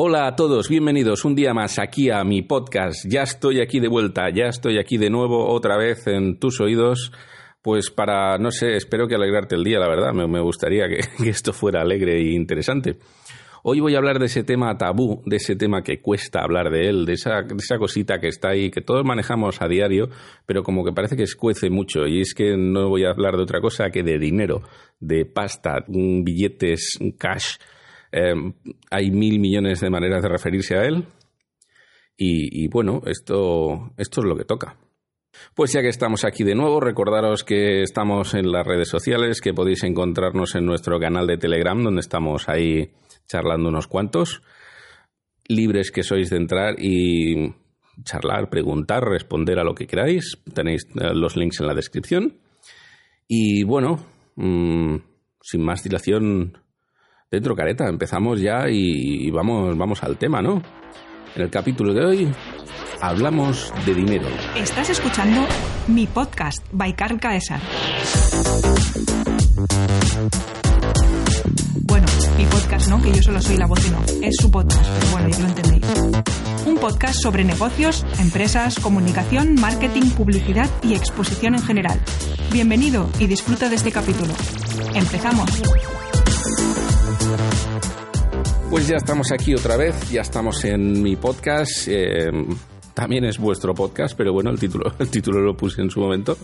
Hola a todos, bienvenidos un día más aquí a mi podcast. Ya estoy aquí de vuelta, ya estoy aquí de nuevo otra vez en tus oídos. Pues para, no sé, espero que alegrarte el día, la verdad. Me, gustaría que, esto fuera alegre e interesante. Hoy voy a hablar de ese tema tabú, de ese tema que cuesta hablar de él, de esa, de esa cosita que está ahí, que todos manejamos a diario, pero como que parece que escuece mucho. Y es que no voy a hablar de otra cosa que de dinero, de pasta, billetes, cash Em, hay mil millones de maneras de referirse a él. Y, bueno, esto, esto es lo que toca. Pues ya que estamos aquí de nuevo, recordaros que estamos en las redes sociales, que podéis encontrarnos en nuestro canal de Telegram, donde estamos ahí charlando unos cuantos. Libres que sois de entrar y charlar, preguntar, responder a lo que queráis. Tenéis eh, los links en la descripción. Y bueno, mm, sin más dilación, dentro careta, empezamos ya y, vamos, vamos al tema, ¿no? En el capítulo de hoy hablamos de dinero. Estás escuchando mi podcast by Carl Caesar. Bueno, mi podcast no, que yo solo soy la voz y no. Es su podcast, pero bueno, ya lo entendéis. Un podcast sobre negocios, empresas, comunicación, marketing, publicidad y exposición en general. Bienvenido y disfruta de este capítulo. Empezamos. Pues ya estamos aquí otra vez, ya estamos en mi podcast. Eh, también es vuestro podcast, pero bueno, el título, el título lo puse en su momento.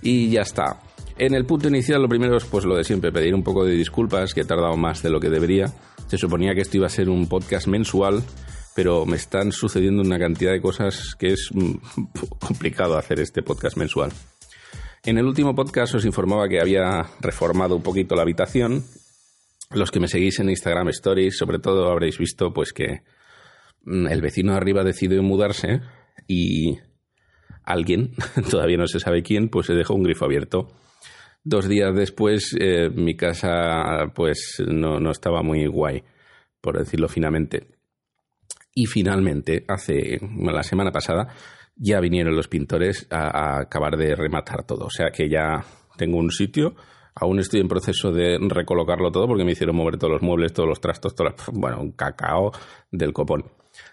Y ya está. En el punto inicial, lo primero es pues lo de siempre, pedir un poco de disculpas, que he tardado más de lo que debería. Se suponía que esto iba a ser un podcast mensual, pero me están sucediendo una cantidad de cosas que es mm, complicado hacer este podcast mensual. En el último podcast os informaba que había reformado un poquito la habitación los que me seguís en Instagram Stories, sobre todo habréis visto pues que mm, el vecino arriba decidió mudarse y alguien, todavía no se sabe quién, pues se dejó un grifo abierto. Dos días después eh, mi casa pues no, no estaba muy guay, por decirlo finamente. Y finalmente, hace la semana pasada, ya vinieron los pintores a, a acabar de rematar todo. O sea que ya tengo un sitio Aún estoy en proceso de recolocarlo todo porque me hicieron mover todos los muebles, todos los trastos, todo, bueno, un cacao del copón.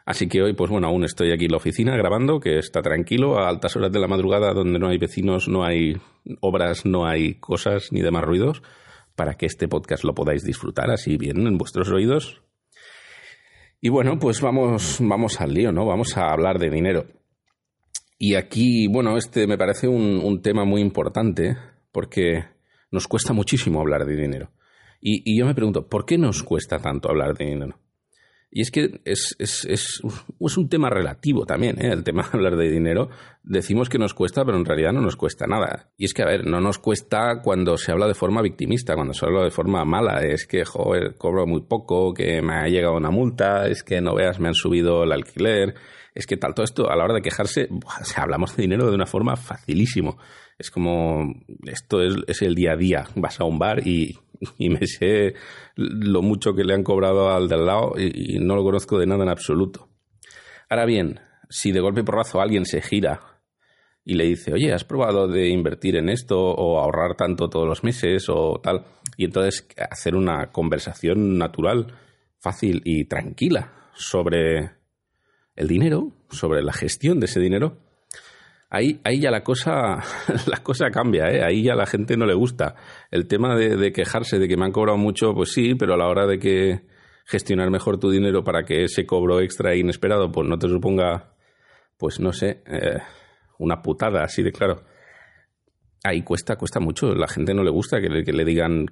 Así que hoy, pues bueno, aún estoy aquí en la oficina grabando, que está tranquilo, a altas horas de la madrugada, donde no hay vecinos, no hay obras, no hay cosas ni demás ruidos, para que este podcast lo podáis disfrutar así bien en vuestros oídos. Y bueno, pues vamos, vamos al lío, ¿no? Vamos a hablar de dinero. Y aquí, bueno, este me parece un tema muy importante, porque nos cuesta muchísimo hablar de dinero. Y, yo me pregunto, ¿por qué nos cuesta tanto hablar de dinero? Y es que es, es, es, es un tema relativo también, ¿eh? el tema de hablar de dinero. Decimos que nos cuesta, pero en realidad no nos cuesta nada. Y es que, a ver, no nos cuesta cuando se habla de forma victimista, cuando se habla de forma mala. Es que, joder, cobro muy poco, que me ha llegado una multa, es que no veas, me han subido el alquiler. Es que tal, todo esto, a la hora de quejarse, hablamos de dinero de una forma facilísimo es como, esto es, el día a día. Vas a un bar y, me sé lo mucho que le han cobrado al del lado y, no lo conozco de nada en absoluto. Ahora bien, si de golpe porrazo alguien se gira y le dice, oye, ¿has probado de invertir en esto o ahorrar tanto todos los meses o tal? Y entonces hacer una conversación natural, fácil y tranquila sobre el dinero, sobre la gestión de ese dinero, ahí, ahí ya la cosa, la cosa cambia, ¿eh? ahí ya la gente no le gusta. El tema de, quejarse de que me han cobrado mucho, pues sí, pero a la hora de que gestionar mejor tu dinero para que ese cobro extra e inesperado pues no te suponga, pues no sé, eh, una putada así de claro. Ahí cuesta, cuesta mucho. La gente no le gusta que le, que le digan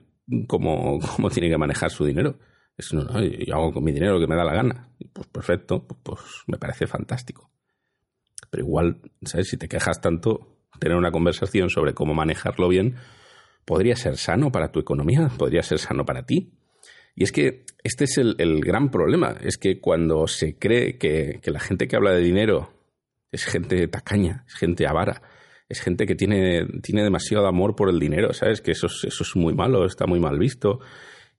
cómo, cómo tiene que manejar su dinero. Es, no, no, yo hago con mi dinero lo que me da la gana. Pues perfecto, pues, pues me parece fantástico. Pero igual, ¿sabes? Si te quejas tanto, tener una conversación sobre cómo manejarlo bien podría ser sano para tu economía, podría ser sano para ti. Y es que este es el, gran problema, es que cuando se cree que, la gente que habla de dinero es gente tacaña, es gente avara, es gente que tiene, tiene demasiado amor por el dinero, ¿sabes? Que eso, eso es muy malo, está muy mal visto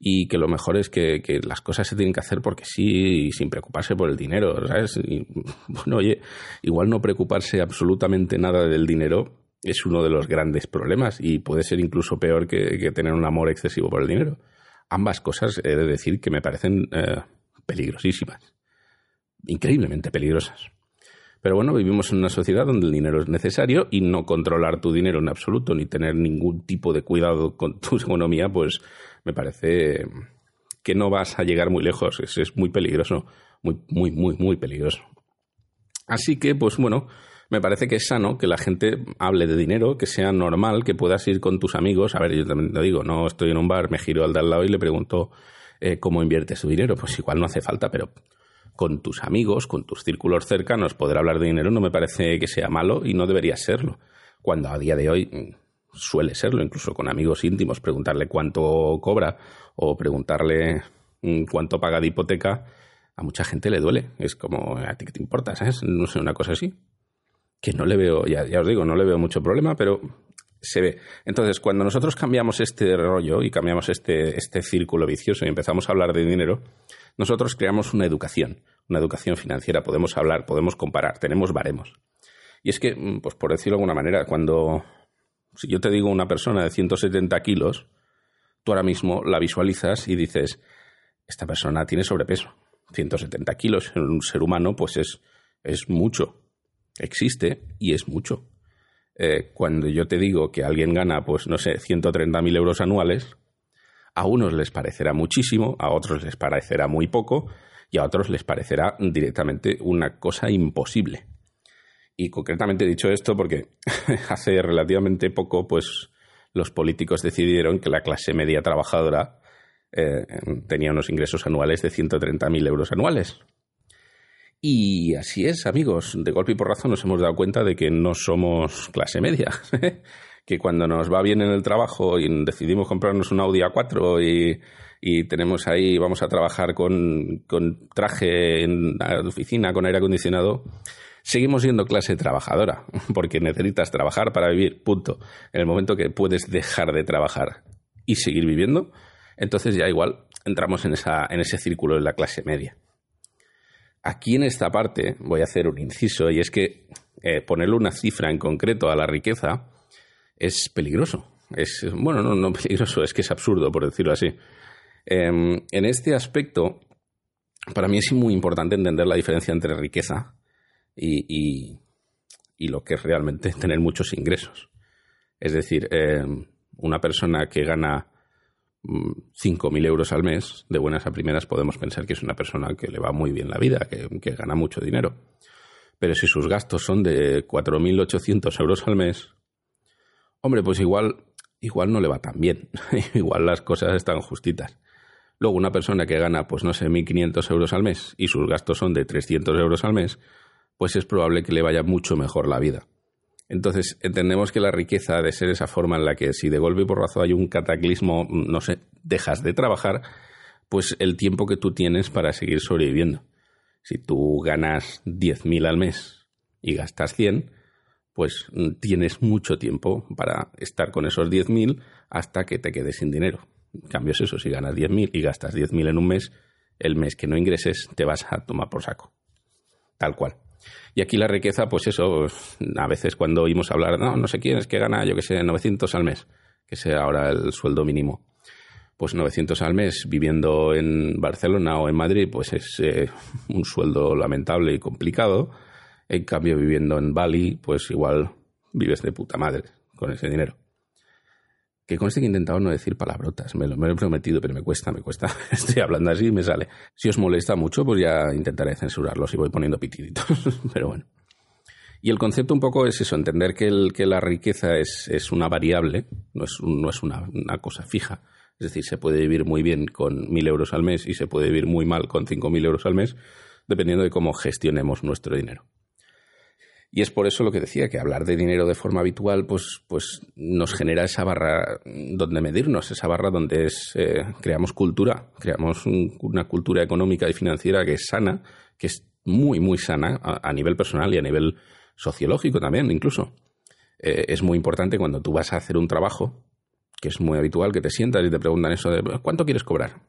y que lo mejor es que, las cosas se tienen que hacer porque sí y sin preocuparse por el dinero, ¿sabes? Bueno, oye, igual no preocuparse absolutamente nada del dinero es uno de los grandes problemas y puede ser incluso peor que, tener un amor excesivo por el dinero. Ambas cosas he de decir que me parecen eh, peligrosísimas, increíblemente peligrosas. Pero bueno, vivimos en una sociedad donde el dinero es necesario y no controlar tu dinero en absoluto ni tener ningún tipo de cuidado con tu economía, pues me parece que no vas a llegar muy lejos. Es, es muy peligroso, muy, muy, muy, muy peligroso. Así que, pues bueno, me parece que es sano que la gente hable de dinero, que sea normal, que puedas ir con tus amigos. A ver, yo también te digo, no estoy en un bar, me giro al de al lado y le pregunto eh, cómo inviertes tu dinero. Pues igual no hace falta, pero con tus amigos, con tus círculos cercanos, poder hablar de dinero no me parece que sea malo y no debería serlo. Cuando a día de hoy suele serlo, incluso con amigos íntimos, preguntarle cuánto cobra o preguntarle mm, cuánto paga de hipoteca, a mucha gente le duele. Es como, ¿a ti qué te importa? ¿Sabes? No sé, una cosa así. Que no le veo, ya, ya os digo, no le veo mucho problema, pero se ve. Entonces, cuando nosotros cambiamos este rollo y cambiamos este, este círculo vicioso y empezamos a hablar de dinero, nosotros creamos una educación, una educación financiera. Podemos hablar, podemos comparar, tenemos baremos. Y es que, mm, pues por decirlo de alguna manera, cuando si yo te digo una persona de 170 kilos, tú ahora mismo la visualizas y dices, esta persona tiene sobrepeso. 170 kilos en un ser humano, pues es, es mucho. Existe y es mucho. Eh, cuando yo te digo que alguien gana, pues no sé, 130.000 euros anuales, a unos les parecerá muchísimo, a otros les parecerá muy poco y a otros les parecerá directamente una cosa imposible. Y concretamente he dicho esto porque hace relativamente poco, pues los políticos decidieron que la clase media trabajadora eh, tenía unos ingresos anuales de 130.000 euros anuales. Y así es, amigos. De golpe y porrazo nos hemos dado cuenta de que no somos clase media. que cuando nos va bien en el trabajo y decidimos comprarnos un Audi A4 y, y tenemos ahí, vamos a trabajar con, con traje en la oficina, con aire acondicionado, seguimos siendo clase trabajadora, porque necesitas trabajar para vivir, punto. En el momento que puedes dejar de trabajar y seguir viviendo, entonces ya igual entramos en, esa, en ese círculo de la clase media. Aquí en esta parte voy a hacer un inciso y es que eh, ponerle una cifra en concreto a la riqueza es peligroso. Es, bueno, no, no peligroso, es que es absurdo, por decirlo así. Em, en este aspecto, para mí es muy importante entender la diferencia entre riqueza y, y, lo que es realmente tener muchos ingresos. Es decir, em, una persona que gana 5.000 euros al mes, de buenas a primeras podemos pensar que es una persona que le va muy bien la vida, que, gana mucho dinero. Pero si sus gastos son de 4.800 euros al mes, hombre, pues igual, igual no le va tan bien. igual las cosas están justitas. Luego, una persona que gana, pues no sé, 1.500 euros al mes y sus gastos son de 300 euros al mes, pues es probable que le vaya mucho mejor la vida. Entonces, entendemos que la riqueza ha de ser esa forma en la que si de golpe y porrazo hay un cataclismo, no sé, dejas de trabajar, pues el tiempo que tú tienes para seguir sobreviviendo. Si tú ganas 10.000 al mes y gastas 100, pues tienes mucho tiempo para estar con esos 10.000 hasta que te quedes sin dinero. En cambio es eso, si ganas 10.000 y gastas 10.000 en un mes, el mes que no ingreses te vas a tomar por saco. Tal cual. Y aquí la riqueza, pues eso, a veces cuando oímos hablar, no, no sé quién es que gana, yo que sé, 900 al mes, que sea ahora el sueldo mínimo. Pues 900 al mes viviendo en Barcelona o en Madrid, pues es eh, un sueldo lamentable y complicado. En cambio, viviendo en Bali, pues igual vives de puta madre con ese dinero. Que conste que he intentado no decir palabrotas, me lo, he prometido, pero me cuesta, me cuesta. Estoy hablando así y me sale. Si os molesta mucho, pues ya intentaré censurarlos y voy poniendo pitiditos, pero bueno. Y el concepto un poco es eso, entender que, el, que la riqueza es, es, una variable, no es, no es una, una, cosa fija. Es decir, se puede vivir muy bien con mil euros al mes y se puede vivir muy mal con cinco mil euros al mes, dependiendo de cómo gestionemos nuestro dinero. Y es por eso lo que decía, que hablar de dinero de forma habitual, pues, pues nos genera esa barra donde medirnos, esa barra donde es, eh, creamos cultura, creamos una cultura económica y financiera que es sana, que es muy, muy sana a, nivel personal y a nivel sociológico también, incluso. Eh, es muy importante cuando tú vas a hacer un trabajo, que es muy habitual, que te sientas y te preguntan eso de ¿cuánto quieres cobrar?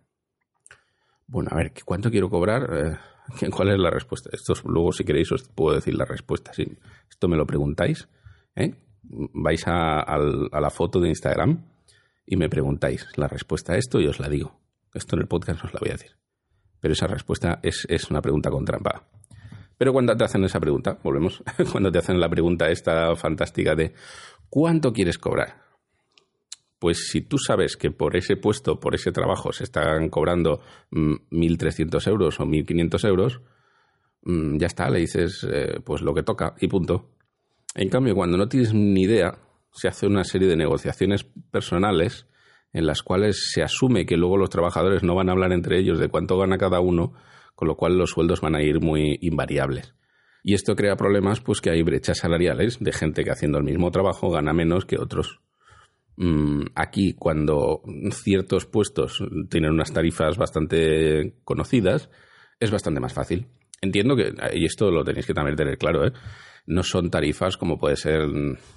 Bueno, a ver, ¿cuánto quiero cobrar? Eh, ¿Cuál es la respuesta? Esto luego, si queréis, os puedo decir la respuesta. Si esto me lo preguntáis, ¿eh? vais a, la foto de Instagram y me preguntáis la respuesta a esto y os la digo. Esto en el podcast os la voy a decir. Pero esa respuesta es, es una pregunta con trampa. Pero cuando te hacen esa pregunta, volvemos, cuando te hacen la pregunta esta fantástica de ¿cuánto quieres cobrar? Pues si tú sabes que por ese puesto, por ese trabajo, se están cobrando 1.300 mm, euros o 1.500 euros, mm, ya está, le dices eh, pues lo que toca y punto. En cambio, cuando no tienes ni idea, se hace una serie de negociaciones personales en las cuales se asume que luego los trabajadores no van a hablar entre ellos de cuánto gana cada uno, con lo cual los sueldos van a ir muy invariables. Y esto crea problemas, pues que hay brechas salariales de gente que haciendo el mismo trabajo gana menos que otros. Mm, aquí, cuando ciertos puestos tienen unas tarifas bastante conocidas, es bastante más fácil. Entiendo que, y esto lo tenéis que también tener claro, ¿eh? no son tarifas como puede ser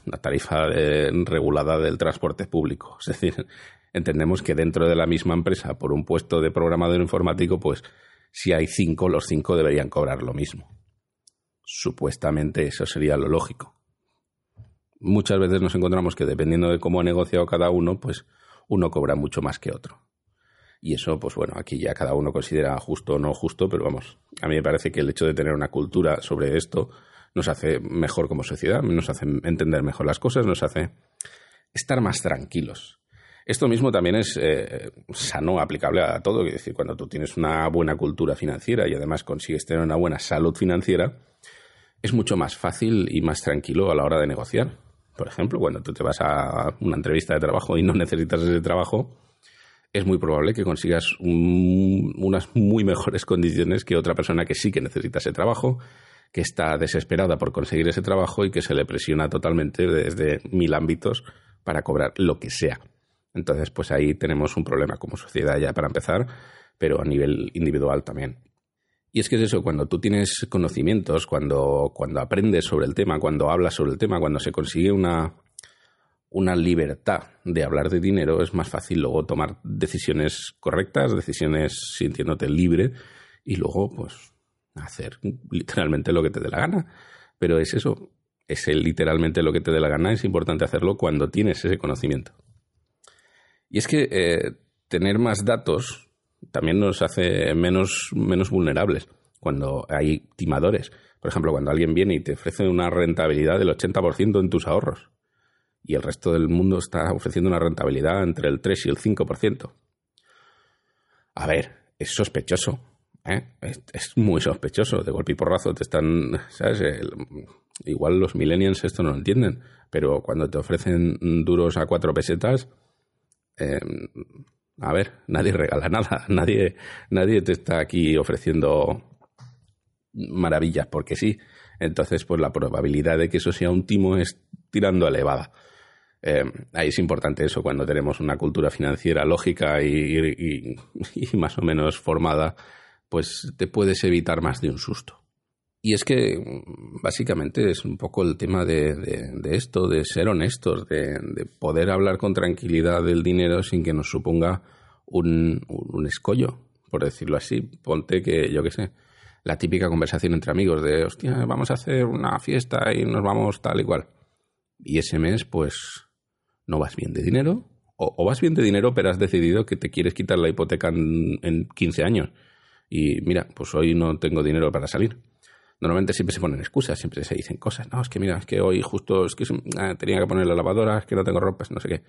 la tarifa regulada del transporte público. Es decir, entendemos que dentro de la misma empresa, por un puesto de programador informático, pues si hay cinco, los cinco deberían cobrar lo mismo. Supuestamente eso sería lo lógico. Muchas veces nos encontramos que dependiendo de cómo ha negociado cada uno, pues uno cobra mucho más que otro. Y eso, pues bueno, aquí ya cada uno considera justo o no justo, pero vamos, a mí me parece que el hecho de tener una cultura sobre esto nos hace mejor como sociedad, nos hace entender mejor las cosas, nos hace estar más tranquilos. Esto mismo también es eh, sano, aplicable a todo. Es decir, cuando tú tienes una buena cultura financiera y además consigues tener una buena salud financiera, es mucho más fácil y más tranquilo a la hora de negociar. Por ejemplo, cuando tú te vas a una entrevista de trabajo y no necesitas ese trabajo, es muy probable que consigas unas muy mejores condiciones que otra persona que sí que necesita ese trabajo, que está desesperada por conseguir ese trabajo y que se le presiona totalmente desde mil ámbitos para cobrar lo que sea. Entonces, pues ahí tenemos un problema como sociedad ya para empezar, pero a nivel individual también. Y es que es eso, cuando tú tienes conocimientos, cuando, cuando aprendes sobre el tema, cuando hablas sobre el tema, cuando se consigue una, una libertad de hablar de dinero, es más fácil luego tomar decisiones correctas, decisiones sintiéndote libre y luego, pues, hacer literalmente lo que te dé la gana. Pero es eso, es el literalmente lo que te dé la gana, es importante hacerlo cuando tienes ese conocimiento. Y es que eh, tener más datos también nos hace menos, menos vulnerables cuando hay timadores. Por ejemplo, cuando alguien viene y te ofrece una rentabilidad del 80% en tus ahorros y el resto del mundo está ofreciendo una rentabilidad entre el 3 y el 5%. A ver, es sospechoso. ¿eh? Es, muy sospechoso. De golpe y porrazo te están. ¿Sabes? igual los millennials esto no lo entienden, pero cuando te ofrecen duros a cuatro pesetas Em, a ver, nadie regala nada, nadie, nadie te está aquí ofreciendo maravillas porque sí. Entonces, pues la probabilidad de que eso sea un timo es tirando elevada. Eh, ahí es importante eso, cuando tenemos una cultura financiera lógica y, más o menos formada, pues te puedes evitar más de un susto. Y es que básicamente es un poco el tema de, esto, de ser honestos, de, poder hablar con tranquilidad del dinero sin que nos suponga un, escollo, por decirlo así. Ponte que, yo qué sé, la típica conversación entre amigos de, hostia, vamos a hacer una fiesta y nos vamos tal y cual. Y ese mes, pues, no vas bien de dinero, o, vas bien de dinero, pero has decidido que te quieres quitar la hipoteca en, en 15 años. Y mira, pues hoy no tengo dinero para salir normalmente siempre se ponen excusas, siempre se dicen cosas. No, es que mira, es que hoy justo es que ah, tenía que poner la lavadora, es que no tengo ropa, no sé qué.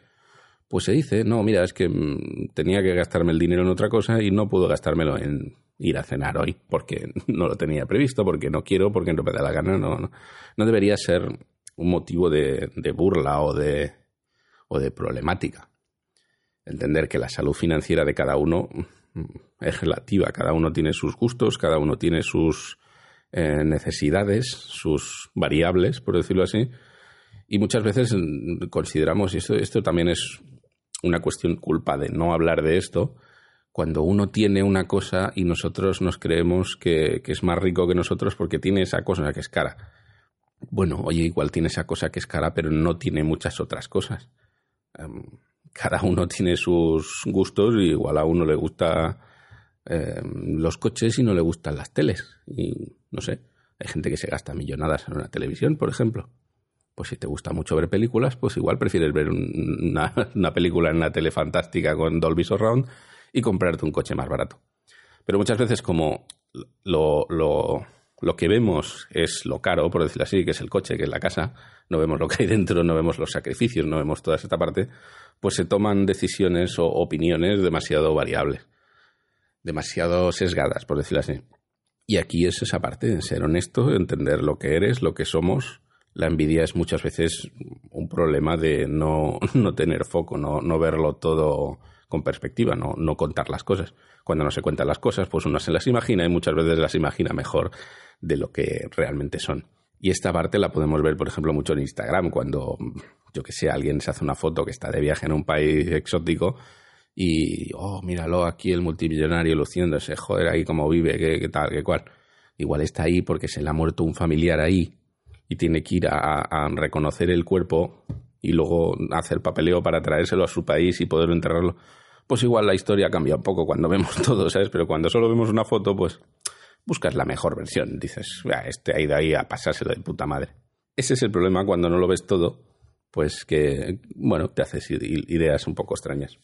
Pues se dice, no, mira, es que mm, tenía que gastarme el dinero en otra cosa y no puedo gastármelo en ir a cenar hoy porque no lo tenía previsto, porque no quiero, porque no me da la gana. No, no, no debería ser un motivo de, de burla o de, o de problemática. Entender que la salud financiera de cada uno mm, es relativa, cada uno tiene sus gustos, cada uno tiene sus eh, necesidades, sus variables, por decirlo así, y muchas veces consideramos, y esto, esto también es una cuestión culpa de no hablar de esto, cuando uno tiene una cosa y nosotros nos creemos que, es más rico que nosotros porque tiene esa cosa que es cara. Bueno, oye, igual tiene esa cosa que es cara, pero no tiene muchas otras cosas. Em, cada uno tiene sus gustos y igual a uno le gusta em, los coches y no le gustan las teles. Y no sé, hay gente que se gasta millonadas en una televisión, por ejemplo. Pues si te gusta mucho ver películas, pues igual prefieres ver una, película en una tele fantástica con Dolby Surround y comprarte un coche más barato. Pero muchas veces como lo, lo, lo que vemos es lo caro, por decirlo así, que es el coche, que es la casa, no vemos lo que hay dentro, no vemos los sacrificios, no vemos toda esta parte, pues se toman decisiones o opiniones demasiado variables, demasiado sesgadas, por decirlo así. Y aquí es esa parte, ser honesto, entender lo que eres, lo que somos. La envidia es muchas veces un problema de no, no tener foco, no, no verlo todo con perspectiva, no, no contar las cosas. Cuando no se cuentan las cosas, pues uno se las imagina y muchas veces las imagina mejor de lo que realmente son. Y esta parte la podemos ver, por ejemplo, mucho en Instagram, cuando, yo que sé, alguien se hace una foto que está de viaje en un país exótico y, oh, míralo aquí el multimillonario luciéndose, joder, ahí cómo vive, qué, tal, qué cual. Igual está ahí porque se le ha muerto un familiar ahí y tiene que ir a reconocer el cuerpo y luego hacer papeleo para traérselo a su país y poder enterrarlo pues igual la historia cambia un poco cuando vemos todo, ¿sabes? Pero cuando solo vemos una foto, pues buscas la mejor versión. Dices, este ha ido ahí a pasárselo de puta madre. Ese es el problema cuando no lo ves todo, pues que, bueno, te haces ideas un poco extrañas.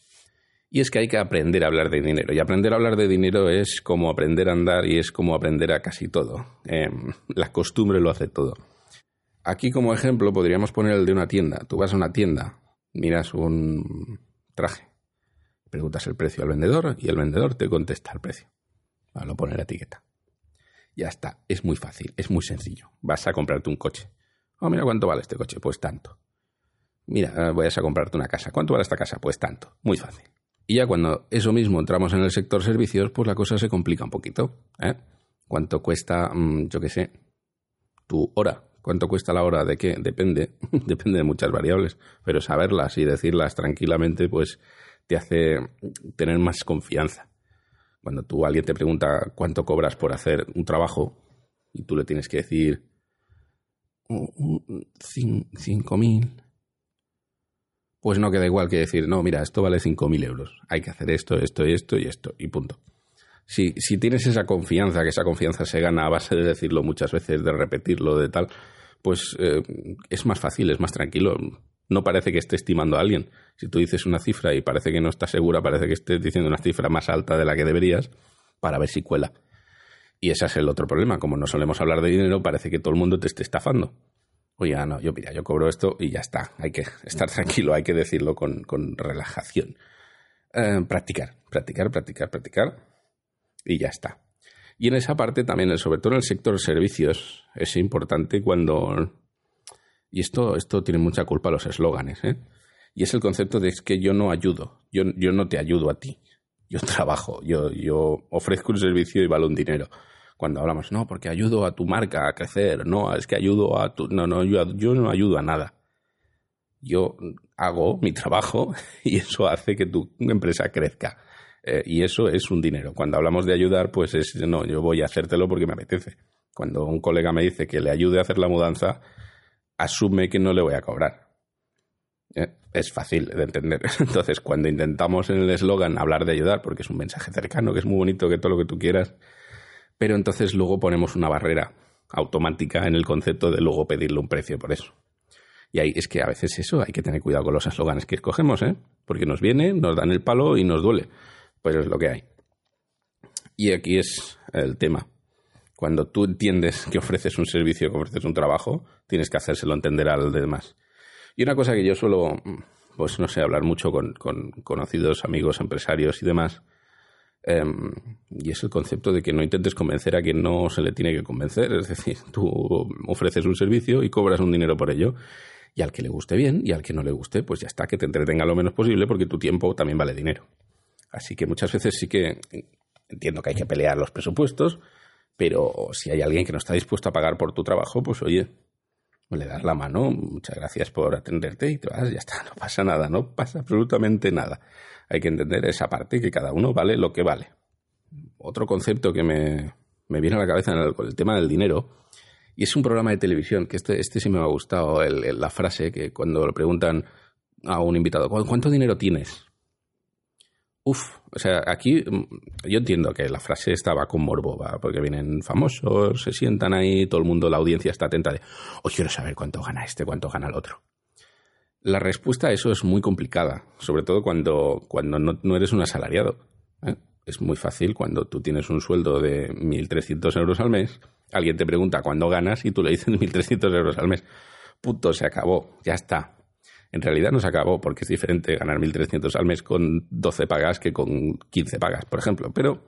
Y es que hay que aprender a hablar de dinero. Y aprender a hablar de dinero es como aprender a andar y es como aprender a casi todo. Em, la costumbre lo hace todo. Aquí como ejemplo podríamos poner el de una tienda. Tú vas a una tienda, miras un traje Preguntas el precio al vendedor y el vendedor te contesta el precio. a lo poner la etiqueta. Ya está, es muy fácil, es muy sencillo. Vas a comprarte un coche. Oh, mira cuánto vale este coche, pues tanto. Mira, voy a comprarte una casa. ¿Cuánto vale esta casa? Pues tanto. Muy fácil. Y ya cuando eso mismo entramos en el sector servicios, pues la cosa se complica un poquito. ¿eh? ¿Cuánto cuesta, mm, yo qué sé, tu hora? ¿Cuánto cuesta la hora de qué? Depende, depende de muchas variables, pero saberlas y decirlas tranquilamente, pues te hace tener más confianza. Cuando tú alguien te pregunta cuánto cobras por hacer un trabajo y tú le tienes que decir cinco mil, pues no queda igual que decir, no, mira, esto vale cinco mil euros, hay que hacer esto, esto y esto y esto, y punto. Si, si tienes esa confianza, que esa confianza se gana a base de decirlo muchas veces, de repetirlo, de tal, pues eh, es más fácil, es más tranquilo no parece que esté estimando a alguien. Si tú dices una cifra y parece que no está segura, parece que estés diciendo una cifra más alta de la que deberías para ver si cuela. Y ese es el otro problema. Como no solemos hablar de dinero, parece que todo el mundo te esté estafando. Oye, no, yo mira, yo cobro esto y ya está. Hay que estar tranquilo, hay que decirlo con, relajación. Eh, practicar, practicar, practicar, practicar. Y ya está. Y en esa parte también, sobre todo en el sector servicios, es importante cuando y esto, esto tiene mucha culpa los eslóganes, ¿eh? Y es el concepto de que yo no ayudo, yo, yo no te ayudo a ti, yo trabajo, yo, yo ofrezco un servicio y vale un dinero. Cuando hablamos, no, porque ayudo a tu marca a crecer, no, es que ayudo a tu... No, no, yo, no ayudo a nada. Yo hago mi trabajo y eso hace que tu empresa crezca. Eh, y eso es un dinero. Cuando hablamos de ayudar, pues es, no, yo voy a hacértelo porque me apetece. Cuando un colega me dice que le ayude a hacer la mudanza, asume que no le voy a cobrar. Eh, es fácil de entender. Entonces, cuando intentamos en el eslogan hablar de ayudar, porque es un mensaje cercano, que es muy bonito, que todo lo que tú quieras, pero entonces luego ponemos una barrera automática en el concepto de luego pedirle un precio por eso. Y ahí es que a veces eso, hay que tener cuidado con los eslóganes que escogemos, ¿eh? porque nos viene, nos dan el palo y nos duele. Pero es lo que hay. Y aquí es el tema. Cuando tú entiendes que ofreces un servicio, que ofreces un trabajo, tienes que hacérselo entender al demás. Y una cosa que yo suelo, pues no sé, hablar mucho con, conocidos, amigos, empresarios y demás, em, y es el concepto de que no intentes convencer a quien no se le tiene que convencer. Es decir, tú ofreces un servicio y cobras un dinero por ello. Y al que le guste bien y al que no le guste, pues ya está, que te entretenga lo menos posible porque tu tiempo también vale dinero. Así que muchas veces sí que entiendo que hay que pelear los presupuestos, pero si hay alguien que no está dispuesto a pagar por tu trabajo, pues oye, le das la mano, muchas gracias por atenderte y te vas, ya está, no pasa nada, no pasa absolutamente nada. Hay que entender esa parte, que cada uno vale lo que vale. Otro concepto que me, viene a la cabeza con el, tema del dinero, y es un programa de televisión, que este, este sí me ha gustado, la frase que cuando le preguntan a un invitado, ¿cuánto dinero tienes? Uf, o sea, aquí mm, yo entiendo que la frase estaba con morbo, porque vienen famosos, se sientan ahí, todo el mundo, la audiencia está atenta de, oh, quiero saber cuánto gana este, cuánto gana el otro. La respuesta a eso es muy complicada, sobre todo cuando, cuando no, eres un asalariado. ¿eh? es muy fácil cuando tú tienes un sueldo de 1.300 euros al mes, alguien te pregunta cuándo ganas y tú le dices 1.300 euros al mes. Punto, se acabó, ya está. En realidad no se acabó porque es diferente ganar 1.300 al mes con 12 pagas que con 15 pagas, por ejemplo. Pero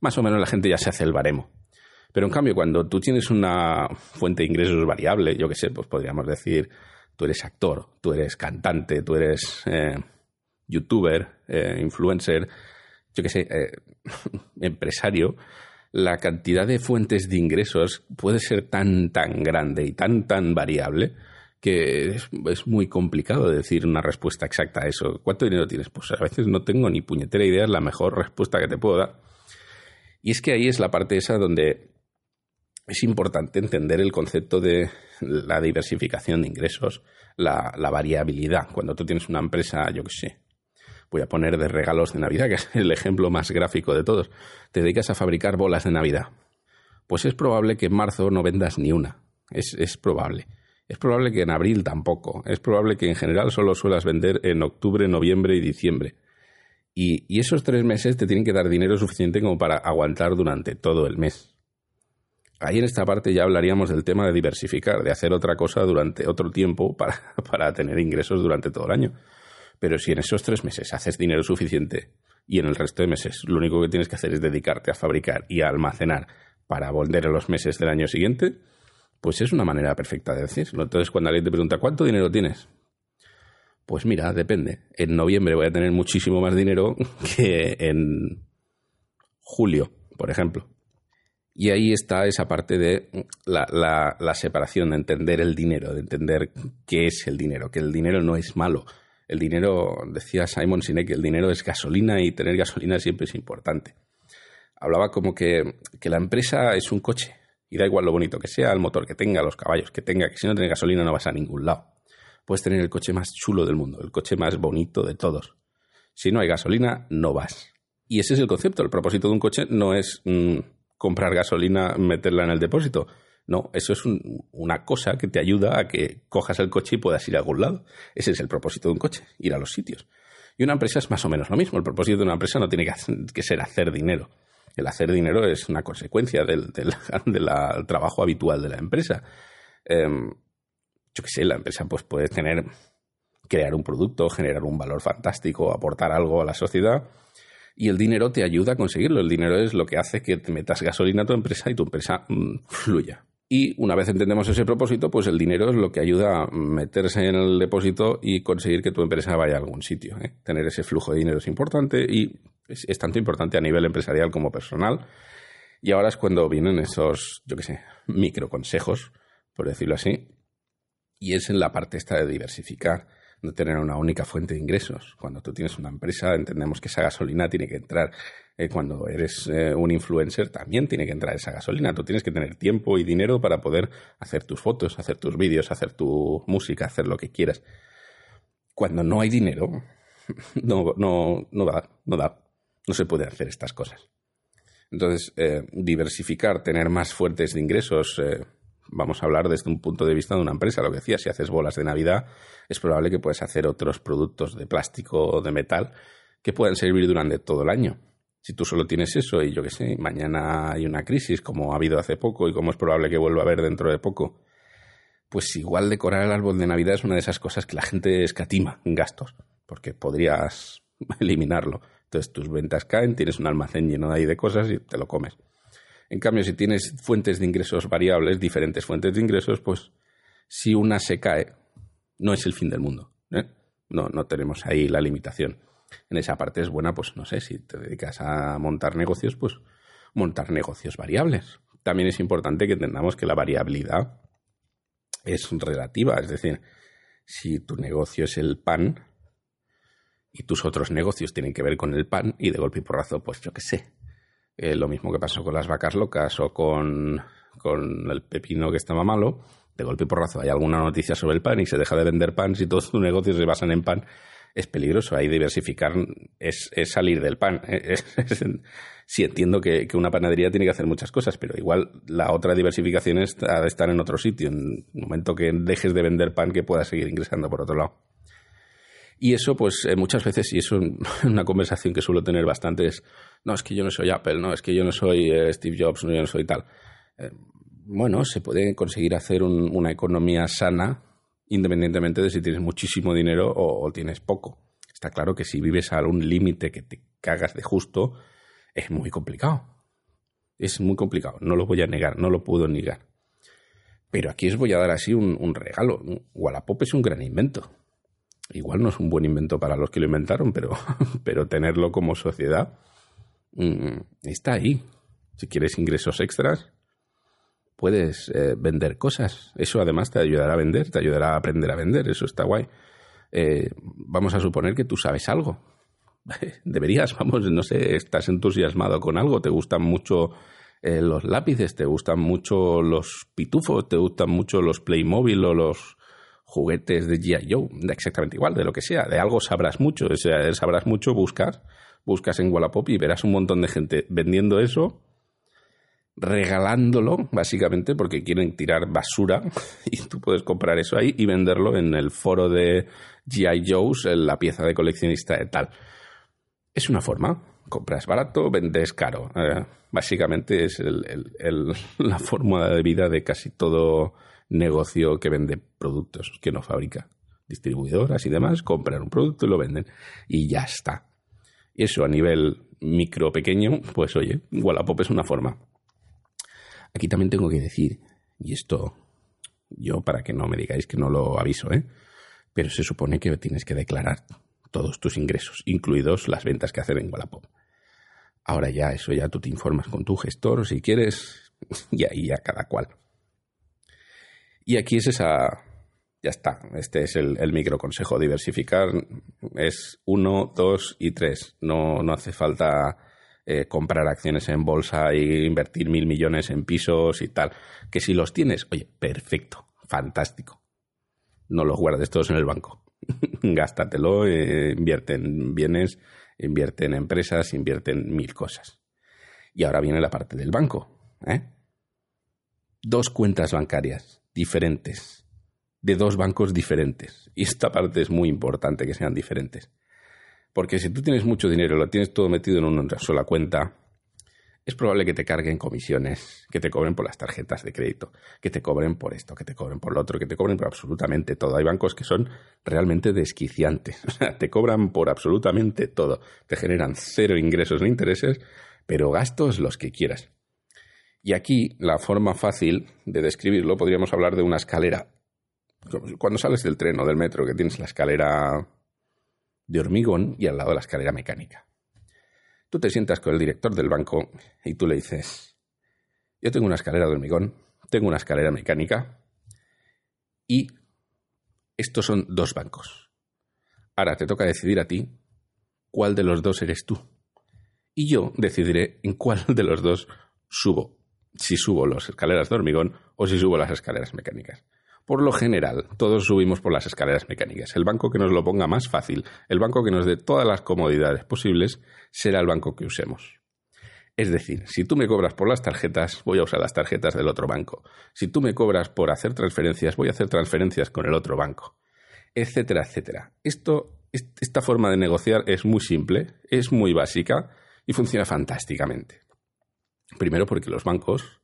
más o menos la gente ya se hace el baremo. Pero en cambio, cuando tú tienes una fuente de ingresos variable, yo qué sé, pues podríamos decir, tú eres actor, tú eres cantante, tú eres eh, youtuber, eh, influencer, yo qué sé, eh, empresario, la cantidad de fuentes de ingresos puede ser tan, tan grande y tan, tan variable que es, muy complicado decir una respuesta exacta a eso. ¿Cuánto dinero tienes? Pues a veces no tengo ni puñetera idea, es la mejor respuesta que te puedo dar. Y es que ahí es la parte esa donde es importante entender el concepto de la diversificación de ingresos, la, la variabilidad. Cuando tú tienes una empresa, yo qué sé, voy a poner de regalos de Navidad, que es el ejemplo más gráfico de todos, te dedicas a fabricar bolas de Navidad. Pues es probable que en marzo no vendas ni una. Es, es probable. Es probable que en abril tampoco. Es probable que en general solo suelas vender en octubre, noviembre y diciembre. Y, esos tres meses te tienen que dar dinero suficiente como para aguantar durante todo el mes. Ahí en esta parte ya hablaríamos del tema de diversificar, de hacer otra cosa durante otro tiempo para, para tener ingresos durante todo el año. Pero si en esos tres meses haces dinero suficiente y en el resto de meses lo único que tienes que hacer es dedicarte a fabricar y a almacenar para vender en los meses del año siguiente, pues es una manera perfecta de decirlo. Entonces, cuando alguien te pregunta, ¿cuánto dinero tienes? Pues mira, depende. En noviembre voy a tener muchísimo más dinero que en julio, por ejemplo. Y ahí está esa parte de la, separación, de entender el dinero, de entender qué es el dinero, que el dinero no es malo. El dinero, decía Simon Sinek, el dinero es gasolina y tener gasolina siempre es importante. Hablaba como que, que la empresa es un coche y da igual lo bonito que sea, el motor que tenga, los caballos que tenga, que si no tiene gasolina no vas a ningún lado. Puedes tener el coche más chulo del mundo, el coche más bonito de todos. Si no hay gasolina, no vas. Y ese es el concepto. El propósito de un coche no es mmm, comprar gasolina, meterla en el depósito. No, eso es un, una cosa que te ayuda a que cojas el coche y puedas ir a algún lado. Ese es el propósito de un coche, ir a los sitios. Y una empresa es más o menos lo mismo. El propósito de una empresa no tiene que ser hacer dinero el hacer dinero es una consecuencia del, trabajo habitual de la empresa. Eh, yo qué sé, la empresa pues puede tener, crear un producto, generar un valor fantástico, aportar algo a la sociedad y el dinero te ayuda a conseguirlo. El dinero es lo que hace que te metas gasolina a tu empresa y tu empresa mmm, fluya. Y una vez entendemos ese propósito, pues el dinero es lo que ayuda a meterse en el depósito y conseguir que tu empresa vaya a algún sitio. ¿eh? Tener ese flujo de dinero es importante y es, es, tanto importante a nivel empresarial como personal. Y ahora es cuando vienen esos, yo qué sé, micro consejos, por decirlo así. Y es en la parte esta de diversificar no tener una única fuente de ingresos. Cuando tú tienes una empresa, entendemos que esa gasolina tiene que entrar. Eh, cuando eres eh, un influencer, también tiene que entrar esa gasolina. Tú tienes que tener tiempo y dinero para poder hacer tus fotos, hacer tus vídeos, hacer tu música, hacer lo que quieras. Cuando no hay dinero, no, no, no da. No se puede hacer estas cosas. Entonces, eh, diversificar, tener más fuentes de ingresos, eh, vamos a hablar desde un punto de vista de una empresa. Lo que decía, si haces bolas de Navidad, es probable que puedas hacer otros productos de plástico o de metal que puedan servir durante todo el año. Si tú solo tienes eso y yo qué sé, mañana hay una crisis como ha habido hace poco y como es probable que vuelva a haber dentro de poco, pues igual decorar el árbol de Navidad es una de esas cosas que la gente escatima en gastos, porque podrías eliminarlo. Entonces tus ventas caen, tienes un almacén lleno ahí de cosas y te lo comes. En cambio, si tienes fuentes de ingresos variables, diferentes fuentes de ingresos, pues si una se cae, no es el fin del mundo. ¿eh? No, no tenemos ahí la limitación. En esa parte es buena, pues no sé, si te dedicas a montar negocios, pues montar negocios variables. También es importante que entendamos que la variabilidad es relativa, es decir, si tu negocio es el pan y tus otros negocios tienen que ver con el pan y de golpe y porrazo, pues yo qué sé, eh, lo mismo que pasó con las vacas locas o con, con el pepino que estaba malo. De golpe y porrazo hay alguna noticia sobre el pan y se deja de vender pan si todos tus negocios se basan en pan. Es peligroso. Ahí diversificar es, es salir del pan. Sí, entiendo que, que, una panadería tiene que hacer muchas cosas, pero igual la otra diversificación es de estar en otro sitio. En el momento que dejes de vender pan, que puedas seguir ingresando por otro lado. Y eso, pues eh, muchas veces, y eso es una conversación que suelo tener bastante, es, no, es que yo no soy Apple, no, es que yo no soy eh, Steve Jobs, no, yo no soy tal. Eh, bueno, se puede conseguir hacer una economía sana independientemente de si tienes muchísimo dinero o, tienes poco. Está claro que si vives a un límite que te cagas de justo, es muy complicado. Es muy complicado, no lo voy a negar, no lo puedo negar. Pero aquí os voy a dar así un, regalo. Wallapop es un gran invento. Igual no es un buen invento para los que lo inventaron, pero, pero tenerlo como sociedad mm, está ahí. Si quieres ingresos extras, puedes eh, vender cosas. Eso además te ayudará a vender, te ayudará a aprender a vender. Eso está guay. Eh, vamos a suponer que tú sabes algo. Deberías, vamos, no sé, estás entusiasmado con algo, te gustan mucho eh, los lápices, te gustan mucho los pitufos, te gustan mucho los Playmobil o los juguetes de G.I. Joe, exactamente igual, de lo que sea, de algo sabrás mucho, o sea, sabrás mucho, buscas, buscas en Wallapop y verás un montón de gente vendiendo eso, regalándolo, básicamente, porque quieren tirar basura y tú puedes comprar eso ahí y venderlo en el foro de G.I. Joe's, en la pieza de coleccionista de tal. Es una forma, compras barato, vendes caro. Eh, básicamente es la fórmula de vida de casi todo negocio que vende productos, que no fabrica. Distribuidoras y demás compran un producto y lo venden. Y ya está. Eso a nivel micro pequeño, pues oye, Wallapop es una forma. Aquí también tengo que decir, y esto yo para que no me digáis que no lo aviso, ¿eh? pero se supone que tienes que declarar todos tus ingresos, incluidos las ventas que hacen en Wallapop. Ahora ya, eso ya tú te informas con tu gestor si quieres, y ahí ya cada cual. Y aquí es esa. Ya está. Este es el, el micro consejo. Diversificar es uno, dos y tres. No, no hace falta eh, comprar acciones en bolsa e invertir mil millones en pisos y tal. Que si los tienes, oye, perfecto, fantástico. No los guardes todos en el banco. Gástatelo, eh, invierte en bienes invierte en empresas, invierte en mil cosas. Y ahora viene la parte del banco. ¿eh? Dos cuentas bancarias diferentes, de dos bancos diferentes. Y esta parte es muy importante que sean diferentes. Porque si tú tienes mucho dinero y lo tienes todo metido en una sola cuenta, es probable que te carguen comisiones, que te cobren por las tarjetas de crédito, que te cobren por esto, que te cobren por lo otro, que te cobren por absolutamente todo. Hay bancos que son realmente desquiciantes, o sea, te cobran por absolutamente todo. Te generan cero ingresos ni intereses, pero gastos los que quieras. Y aquí la forma fácil de describirlo podríamos hablar de una escalera. Cuando sales del tren o del metro, que tienes la escalera de hormigón y al lado la escalera mecánica. Tú te sientas con el director del banco y tú le dices, yo tengo una escalera de hormigón, tengo una escalera mecánica y estos son dos bancos. Ahora te toca decidir a ti cuál de los dos eres tú. Y yo decidiré en cuál de los dos subo. Si subo las escaleras de hormigón o si subo las escaleras mecánicas. Por lo general, todos subimos por las escaleras mecánicas. El banco que nos lo ponga más fácil, el banco que nos dé todas las comodidades posibles, será el banco que usemos. Es decir, si tú me cobras por las tarjetas, voy a usar las tarjetas del otro banco. Si tú me cobras por hacer transferencias, voy a hacer transferencias con el otro banco. Etcétera, etcétera. Esta forma de negociar es muy simple, es muy básica y funciona fantásticamente. Primero porque los bancos,